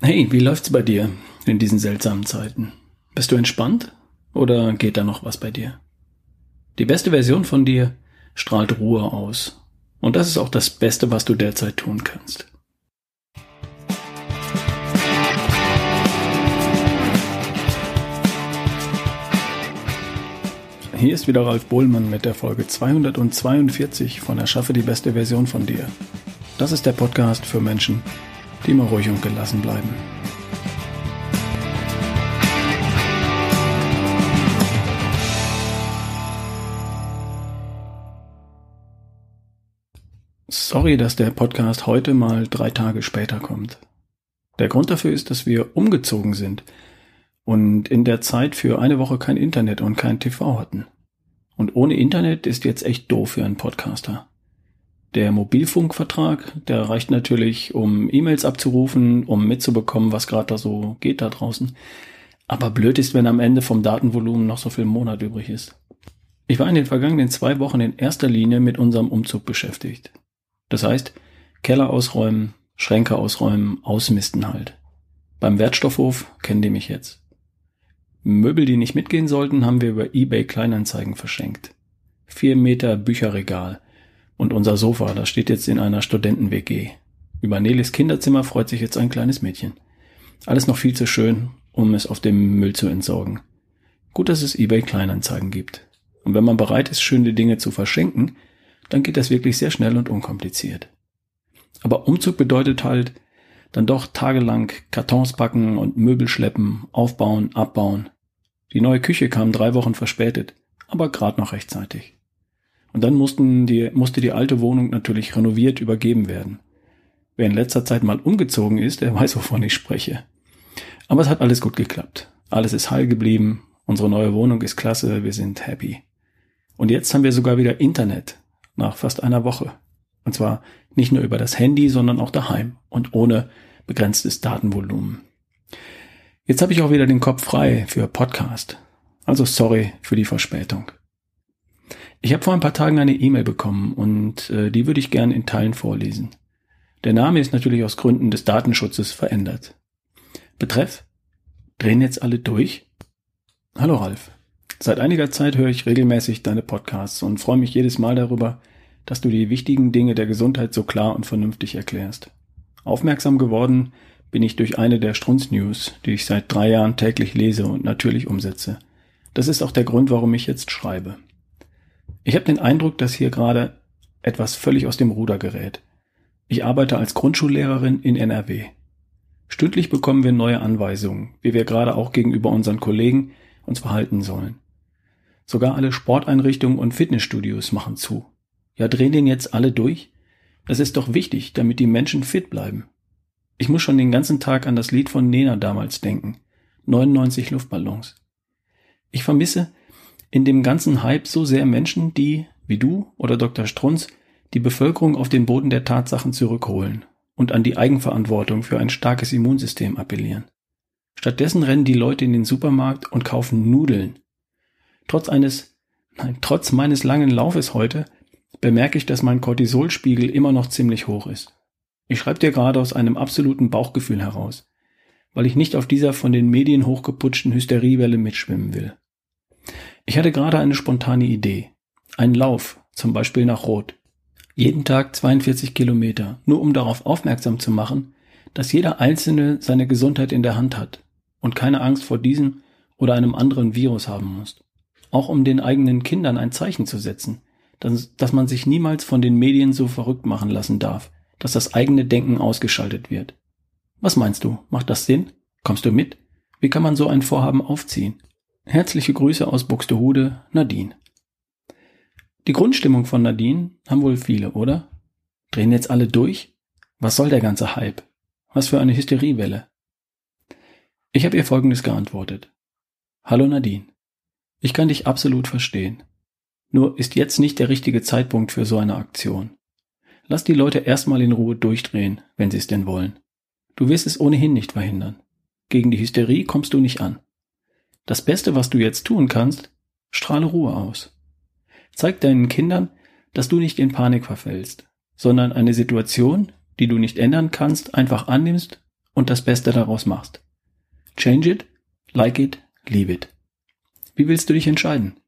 Hey, wie läuft's bei dir in diesen seltsamen Zeiten? Bist du entspannt oder geht da noch was bei dir? Die beste Version von dir strahlt Ruhe aus. Und das ist auch das Beste, was du derzeit tun kannst. Hier ist wieder Ralf Bohlmann mit der Folge 242 von Erschaffe die beste Version von dir. Das ist der Podcast für Menschen, die immer ruhig und gelassen bleiben. Sorry, dass der Podcast heute mal drei Tage später kommt. Der Grund dafür ist, dass wir umgezogen sind und in der Zeit für eine Woche kein Internet und kein TV hatten. Und ohne Internet ist jetzt echt doof für einen Podcaster. Der Mobilfunkvertrag, der reicht natürlich, um E-Mails abzurufen, um mitzubekommen, was gerade da so geht da draußen. Aber blöd ist, wenn am Ende vom Datenvolumen noch so viel Monat übrig ist. Ich war in den vergangenen zwei Wochen in erster Linie mit unserem Umzug beschäftigt. Das heißt, Keller ausräumen, Schränke ausräumen, ausmisten halt. Beim Wertstoffhof kennen die mich jetzt. Möbel, die nicht mitgehen sollten, haben wir über eBay Kleinanzeigen verschenkt. Vier Meter Bücherregal, und unser Sofa, das steht jetzt in einer Studenten-WG. Über Nelis Kinderzimmer freut sich jetzt ein kleines Mädchen. Alles noch viel zu schön, um es auf dem Müll zu entsorgen. Gut, dass es eBay Kleinanzeigen gibt. Und wenn man bereit ist, schöne Dinge zu verschenken, dann geht das wirklich sehr schnell und unkompliziert. Aber Umzug bedeutet halt dann doch tagelang Kartons packen und Möbel schleppen, aufbauen, abbauen. Die neue Küche kam drei Wochen verspätet, aber gerade noch rechtzeitig. Und dann mussten die, musste die alte Wohnung natürlich renoviert übergeben werden. Wer in letzter Zeit mal umgezogen ist, der weiß, wovon ich spreche. Aber es hat alles gut geklappt. Alles ist heil geblieben. Unsere neue Wohnung ist klasse. Wir sind happy. Und jetzt haben wir sogar wieder Internet. Nach fast einer Woche. Und zwar nicht nur über das Handy, sondern auch daheim und ohne begrenztes Datenvolumen. Jetzt habe ich auch wieder den Kopf frei für Podcast. Also sorry für die Verspätung. Ich habe vor ein paar Tagen eine E-Mail bekommen und äh, die würde ich gern in Teilen vorlesen. Der Name ist natürlich aus Gründen des Datenschutzes verändert. Betreff? Drehen jetzt alle durch? Hallo Ralf. Seit einiger Zeit höre ich regelmäßig deine Podcasts und freue mich jedes Mal darüber, dass du die wichtigen Dinge der Gesundheit so klar und vernünftig erklärst. Aufmerksam geworden bin ich durch eine der Strunz News, die ich seit drei Jahren täglich lese und natürlich umsetze. Das ist auch der Grund, warum ich jetzt schreibe. Ich habe den Eindruck, dass hier gerade etwas völlig aus dem Ruder gerät. Ich arbeite als Grundschullehrerin in NRW. Stündlich bekommen wir neue Anweisungen, wie wir gerade auch gegenüber unseren Kollegen uns verhalten sollen. Sogar alle Sporteinrichtungen und Fitnessstudios machen zu. Ja, drehen den jetzt alle durch? Das ist doch wichtig, damit die Menschen fit bleiben. Ich muss schon den ganzen Tag an das Lied von Nena damals denken. 99 Luftballons. Ich vermisse, in dem ganzen Hype so sehr Menschen, die, wie du oder Dr. Strunz, die Bevölkerung auf den Boden der Tatsachen zurückholen und an die Eigenverantwortung für ein starkes Immunsystem appellieren. Stattdessen rennen die Leute in den Supermarkt und kaufen Nudeln. Trotz eines, nein, trotz meines langen Laufes heute bemerke ich, dass mein Cortisolspiegel immer noch ziemlich hoch ist. Ich schreibe dir gerade aus einem absoluten Bauchgefühl heraus, weil ich nicht auf dieser von den Medien hochgeputschten Hysteriewelle mitschwimmen will. Ich hatte gerade eine spontane Idee. Ein Lauf, zum Beispiel nach Rot. Jeden Tag 42 Kilometer, nur um darauf aufmerksam zu machen, dass jeder Einzelne seine Gesundheit in der Hand hat und keine Angst vor diesem oder einem anderen Virus haben muss. Auch um den eigenen Kindern ein Zeichen zu setzen, dass, dass man sich niemals von den Medien so verrückt machen lassen darf, dass das eigene Denken ausgeschaltet wird. Was meinst du? Macht das Sinn? Kommst du mit? Wie kann man so ein Vorhaben aufziehen? Herzliche Grüße aus Buxtehude, Nadine. Die Grundstimmung von Nadine haben wohl viele, oder? Drehen jetzt alle durch? Was soll der ganze Hype? Was für eine Hysteriewelle? Ich habe ihr Folgendes geantwortet. Hallo Nadine. Ich kann dich absolut verstehen. Nur ist jetzt nicht der richtige Zeitpunkt für so eine Aktion. Lass die Leute erstmal in Ruhe durchdrehen, wenn sie es denn wollen. Du wirst es ohnehin nicht verhindern. Gegen die Hysterie kommst du nicht an. Das Beste, was du jetzt tun kannst, strahle Ruhe aus. Zeig deinen Kindern, dass du nicht in Panik verfällst, sondern eine Situation, die du nicht ändern kannst, einfach annimmst und das Beste daraus machst. Change it, like it, leave it. Wie willst du dich entscheiden?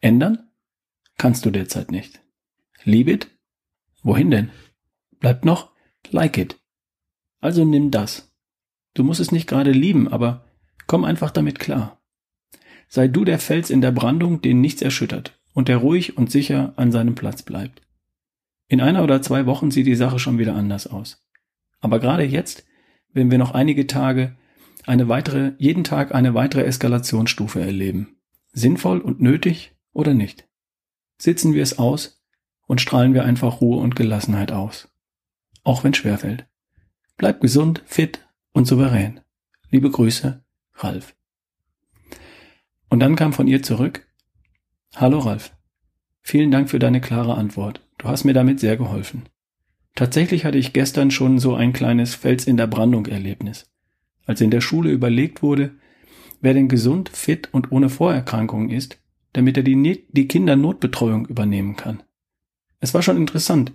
Ändern? Kannst du derzeit nicht. Leave it? Wohin denn? Bleibt noch like it. Also nimm das. Du musst es nicht gerade lieben, aber komm einfach damit klar. Sei du der Fels in der Brandung, den nichts erschüttert und der ruhig und sicher an seinem Platz bleibt. In einer oder zwei Wochen sieht die Sache schon wieder anders aus. Aber gerade jetzt, wenn wir noch einige Tage eine weitere, jeden Tag eine weitere Eskalationsstufe erleben. Sinnvoll und nötig oder nicht? Sitzen wir es aus und strahlen wir einfach Ruhe und Gelassenheit aus. Auch wenn schwerfällt. Bleib gesund, fit und souverän. Liebe Grüße, Ralf. Und dann kam von ihr zurück, Hallo Ralf. Vielen Dank für deine klare Antwort. Du hast mir damit sehr geholfen. Tatsächlich hatte ich gestern schon so ein kleines Fels in der Brandung Erlebnis. Als in der Schule überlegt wurde, wer denn gesund, fit und ohne Vorerkrankungen ist, damit er die, die Kindernotbetreuung übernehmen kann. Es war schon interessant,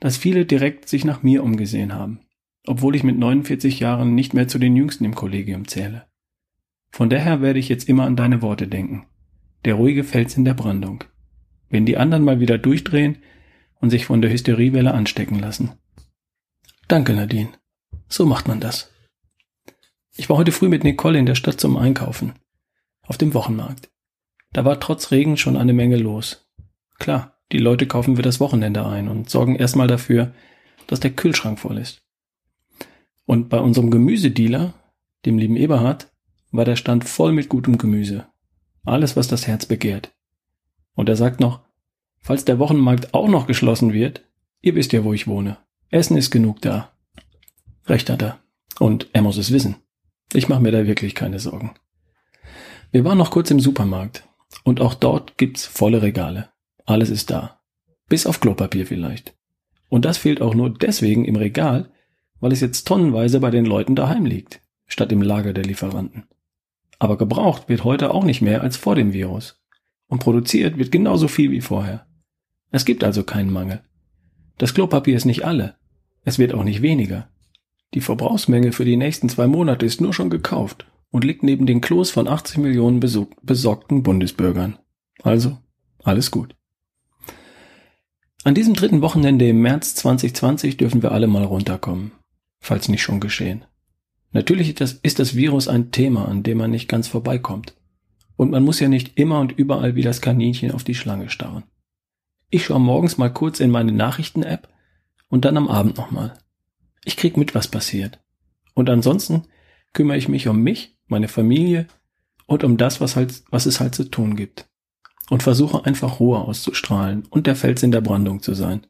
dass viele direkt sich nach mir umgesehen haben, obwohl ich mit 49 Jahren nicht mehr zu den Jüngsten im Kollegium zähle. Von daher werde ich jetzt immer an deine Worte denken. Der ruhige Fels in der Brandung. Wenn die anderen mal wieder durchdrehen und sich von der Hysteriewelle anstecken lassen. Danke, Nadine. So macht man das. Ich war heute früh mit Nicole in der Stadt zum Einkaufen. Auf dem Wochenmarkt. Da war trotz Regen schon eine Menge los. Klar, die Leute kaufen für das Wochenende ein und sorgen erstmal dafür, dass der Kühlschrank voll ist. Und bei unserem Gemüsedealer, dem lieben Eberhard, war der Stand voll mit gutem Gemüse. Alles, was das Herz begehrt. Und er sagt noch, falls der Wochenmarkt auch noch geschlossen wird, ihr wisst ja, wo ich wohne. Essen ist genug da. Recht hat er. Und er muss es wissen. Ich mache mir da wirklich keine Sorgen. Wir waren noch kurz im Supermarkt. Und auch dort gibt's volle Regale. Alles ist da. Bis auf Klopapier vielleicht. Und das fehlt auch nur deswegen im Regal, weil es jetzt tonnenweise bei den Leuten daheim liegt, statt im Lager der Lieferanten. Aber gebraucht wird heute auch nicht mehr als vor dem Virus. Und produziert wird genauso viel wie vorher. Es gibt also keinen Mangel. Das Klopapier ist nicht alle. Es wird auch nicht weniger. Die Verbrauchsmenge für die nächsten zwei Monate ist nur schon gekauft und liegt neben den Klos von 80 Millionen besorgten Bundesbürgern. Also, alles gut. An diesem dritten Wochenende im März 2020 dürfen wir alle mal runterkommen, falls nicht schon geschehen. Natürlich ist das, ist das Virus ein Thema, an dem man nicht ganz vorbeikommt. Und man muss ja nicht immer und überall wie das Kaninchen auf die Schlange starren. Ich schaue morgens mal kurz in meine Nachrichten-App und dann am Abend nochmal. Ich krieg mit, was passiert. Und ansonsten kümmere ich mich um mich, meine Familie und um das, was halt, was es halt zu tun gibt. Und versuche einfach Ruhe auszustrahlen und der Fels in der Brandung zu sein.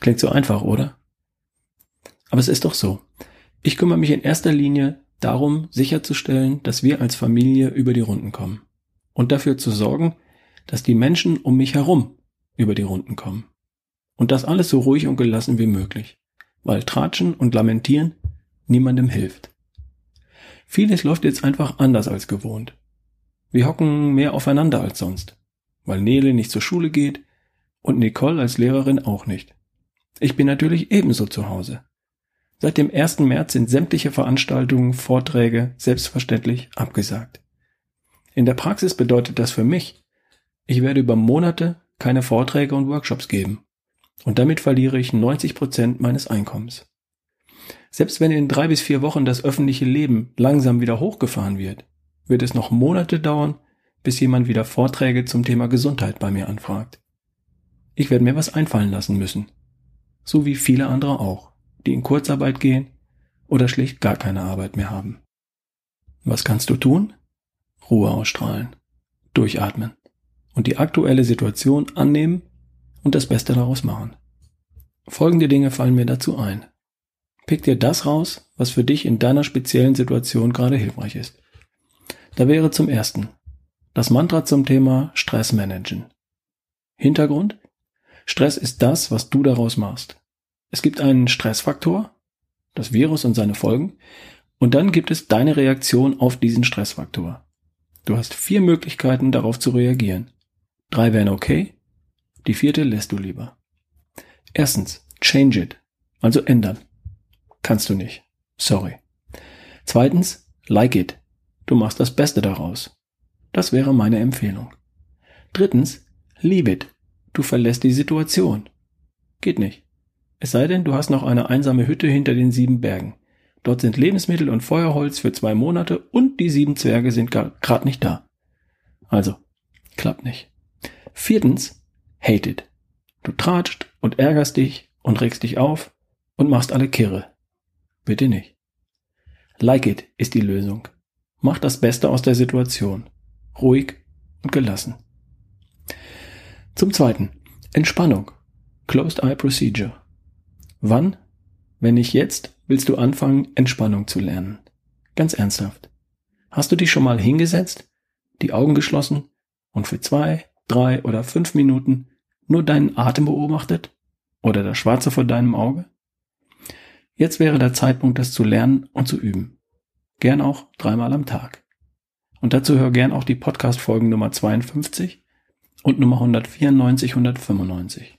Klingt so einfach, oder? Aber es ist doch so. Ich kümmere mich in erster Linie darum, sicherzustellen, dass wir als Familie über die Runden kommen. Und dafür zu sorgen, dass die Menschen um mich herum über die Runden kommen. Und das alles so ruhig und gelassen wie möglich. Weil Tratschen und Lamentieren niemandem hilft. Vieles läuft jetzt einfach anders als gewohnt. Wir hocken mehr aufeinander als sonst. Weil Nele nicht zur Schule geht und Nicole als Lehrerin auch nicht. Ich bin natürlich ebenso zu Hause. Seit dem 1. März sind sämtliche Veranstaltungen, Vorträge selbstverständlich abgesagt. In der Praxis bedeutet das für mich, ich werde über Monate keine Vorträge und Workshops geben. Und damit verliere ich 90 Prozent meines Einkommens. Selbst wenn in drei bis vier Wochen das öffentliche Leben langsam wieder hochgefahren wird, wird es noch Monate dauern, bis jemand wieder Vorträge zum Thema Gesundheit bei mir anfragt. Ich werde mir was einfallen lassen müssen. So wie viele andere auch die in Kurzarbeit gehen oder schlicht gar keine Arbeit mehr haben. Was kannst du tun? Ruhe ausstrahlen, durchatmen und die aktuelle Situation annehmen und das Beste daraus machen. Folgende Dinge fallen mir dazu ein. Pick dir das raus, was für dich in deiner speziellen Situation gerade hilfreich ist. Da wäre zum ersten das Mantra zum Thema Stress managen. Hintergrund? Stress ist das, was du daraus machst. Es gibt einen Stressfaktor, das Virus und seine Folgen, und dann gibt es deine Reaktion auf diesen Stressfaktor. Du hast vier Möglichkeiten darauf zu reagieren. Drei wären okay, die vierte lässt du lieber. Erstens, change it, also ändern. Kannst du nicht. Sorry. Zweitens, like it. Du machst das Beste daraus. Das wäre meine Empfehlung. Drittens, leave it. Du verlässt die Situation. Geht nicht. Es sei denn, du hast noch eine einsame Hütte hinter den sieben Bergen. Dort sind Lebensmittel und Feuerholz für zwei Monate und die sieben Zwerge sind gerade nicht da. Also, klappt nicht. Viertens, hate it. Du tratscht und ärgerst dich und regst dich auf und machst alle kirre. Bitte nicht. Like it ist die Lösung. Mach das Beste aus der Situation. Ruhig und gelassen. Zum zweiten, Entspannung. Closed Eye Procedure. Wann? Wenn nicht jetzt, willst du anfangen, Entspannung zu lernen. Ganz ernsthaft. Hast du dich schon mal hingesetzt, die Augen geschlossen und für zwei, drei oder fünf Minuten nur deinen Atem beobachtet? Oder das Schwarze vor deinem Auge? Jetzt wäre der Zeitpunkt, das zu lernen und zu üben. Gern auch dreimal am Tag. Und dazu hör gern auch die Podcast-Folgen Nummer 52 und Nummer 194, 195.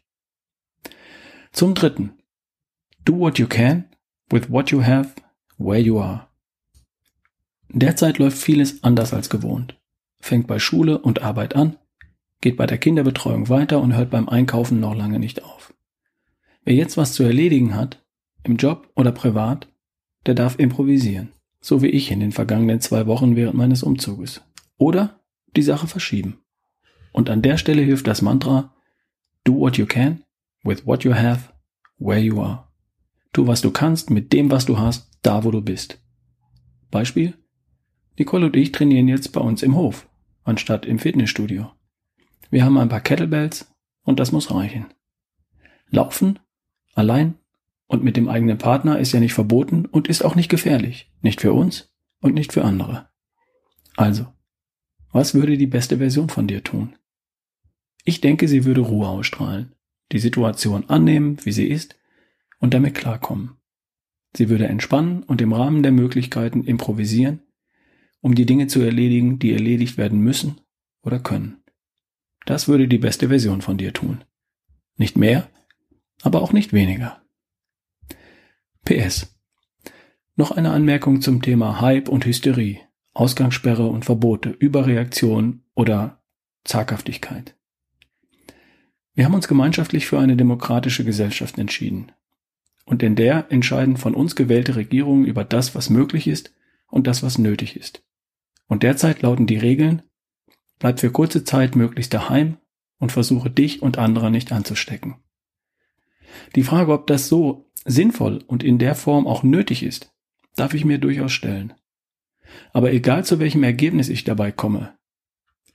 Zum dritten. Do what you can with what you have where you are. Derzeit läuft vieles anders als gewohnt. Fängt bei Schule und Arbeit an, geht bei der Kinderbetreuung weiter und hört beim Einkaufen noch lange nicht auf. Wer jetzt was zu erledigen hat, im Job oder privat, der darf improvisieren, so wie ich in den vergangenen zwei Wochen während meines Umzuges. Oder die Sache verschieben. Und an der Stelle hilft das Mantra Do what you can, with what you have, where you are. Tu, was du kannst, mit dem, was du hast, da, wo du bist. Beispiel? Nicole und ich trainieren jetzt bei uns im Hof, anstatt im Fitnessstudio. Wir haben ein paar Kettlebells und das muss reichen. Laufen, allein und mit dem eigenen Partner ist ja nicht verboten und ist auch nicht gefährlich. Nicht für uns und nicht für andere. Also, was würde die beste Version von dir tun? Ich denke, sie würde Ruhe ausstrahlen, die Situation annehmen, wie sie ist, und damit klarkommen. Sie würde entspannen und im Rahmen der Möglichkeiten improvisieren, um die Dinge zu erledigen, die erledigt werden müssen oder können. Das würde die beste Version von dir tun. Nicht mehr, aber auch nicht weniger. PS. Noch eine Anmerkung zum Thema Hype und Hysterie, Ausgangssperre und Verbote, Überreaktion oder Zaghaftigkeit. Wir haben uns gemeinschaftlich für eine demokratische Gesellschaft entschieden. Und in der entscheiden von uns gewählte Regierungen über das, was möglich ist und das, was nötig ist. Und derzeit lauten die Regeln, bleib für kurze Zeit möglichst daheim und versuche dich und andere nicht anzustecken. Die Frage, ob das so sinnvoll und in der Form auch nötig ist, darf ich mir durchaus stellen. Aber egal zu welchem Ergebnis ich dabei komme,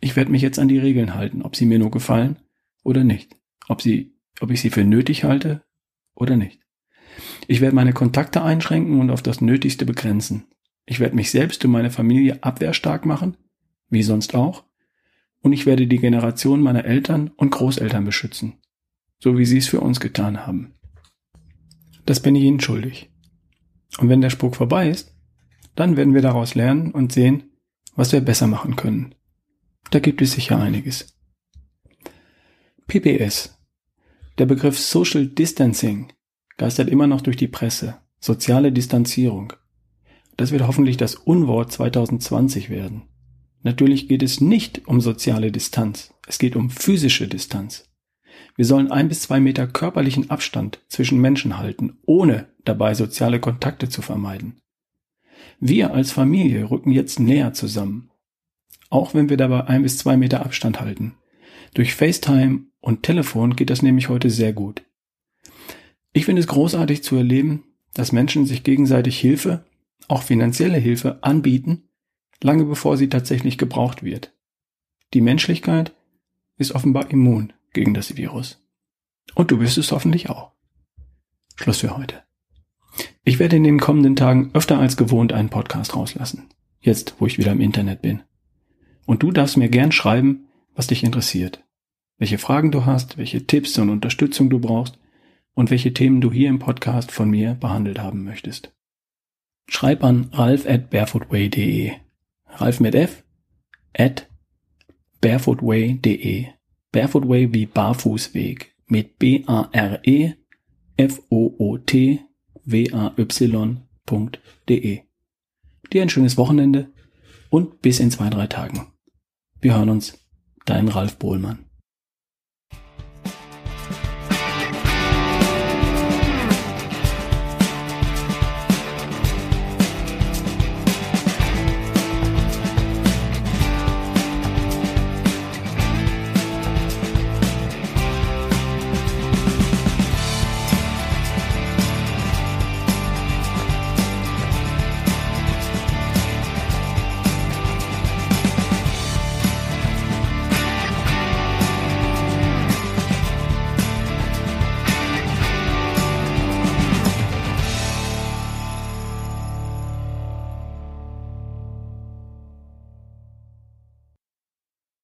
ich werde mich jetzt an die Regeln halten, ob sie mir nur gefallen oder nicht, ob sie, ob ich sie für nötig halte oder nicht. Ich werde meine Kontakte einschränken und auf das Nötigste begrenzen. Ich werde mich selbst und meine Familie abwehrstark machen, wie sonst auch, und ich werde die Generation meiner Eltern und Großeltern beschützen, so wie sie es für uns getan haben. Das bin ich Ihnen schuldig. Und wenn der Spuk vorbei ist, dann werden wir daraus lernen und sehen, was wir besser machen können. Da gibt es sicher einiges. PPS. Der Begriff Social Distancing geistert immer noch durch die Presse. Soziale Distanzierung. Das wird hoffentlich das Unwort 2020 werden. Natürlich geht es nicht um soziale Distanz. Es geht um physische Distanz. Wir sollen ein bis zwei Meter körperlichen Abstand zwischen Menschen halten, ohne dabei soziale Kontakte zu vermeiden. Wir als Familie rücken jetzt näher zusammen. Auch wenn wir dabei ein bis zwei Meter Abstand halten. Durch FaceTime und Telefon geht das nämlich heute sehr gut. Ich finde es großartig zu erleben, dass Menschen sich gegenseitig Hilfe, auch finanzielle Hilfe, anbieten, lange bevor sie tatsächlich gebraucht wird. Die Menschlichkeit ist offenbar immun gegen das Virus. Und du bist es hoffentlich auch. Schluss für heute. Ich werde in den kommenden Tagen öfter als gewohnt einen Podcast rauslassen. Jetzt, wo ich wieder im Internet bin. Und du darfst mir gern schreiben, was dich interessiert. Welche Fragen du hast, welche Tipps und Unterstützung du brauchst und welche Themen du hier im Podcast von mir behandelt haben möchtest. Schreib an ralf at barefootway.de. Ralf mit F at barefootway.de. Barefootway wie Barfußweg mit B-A-R-E F-O-O-T W-A-Y.de. Dir ein schönes Wochenende und bis in zwei, drei Tagen. Wir hören uns. Dein Ralf Bohlmann.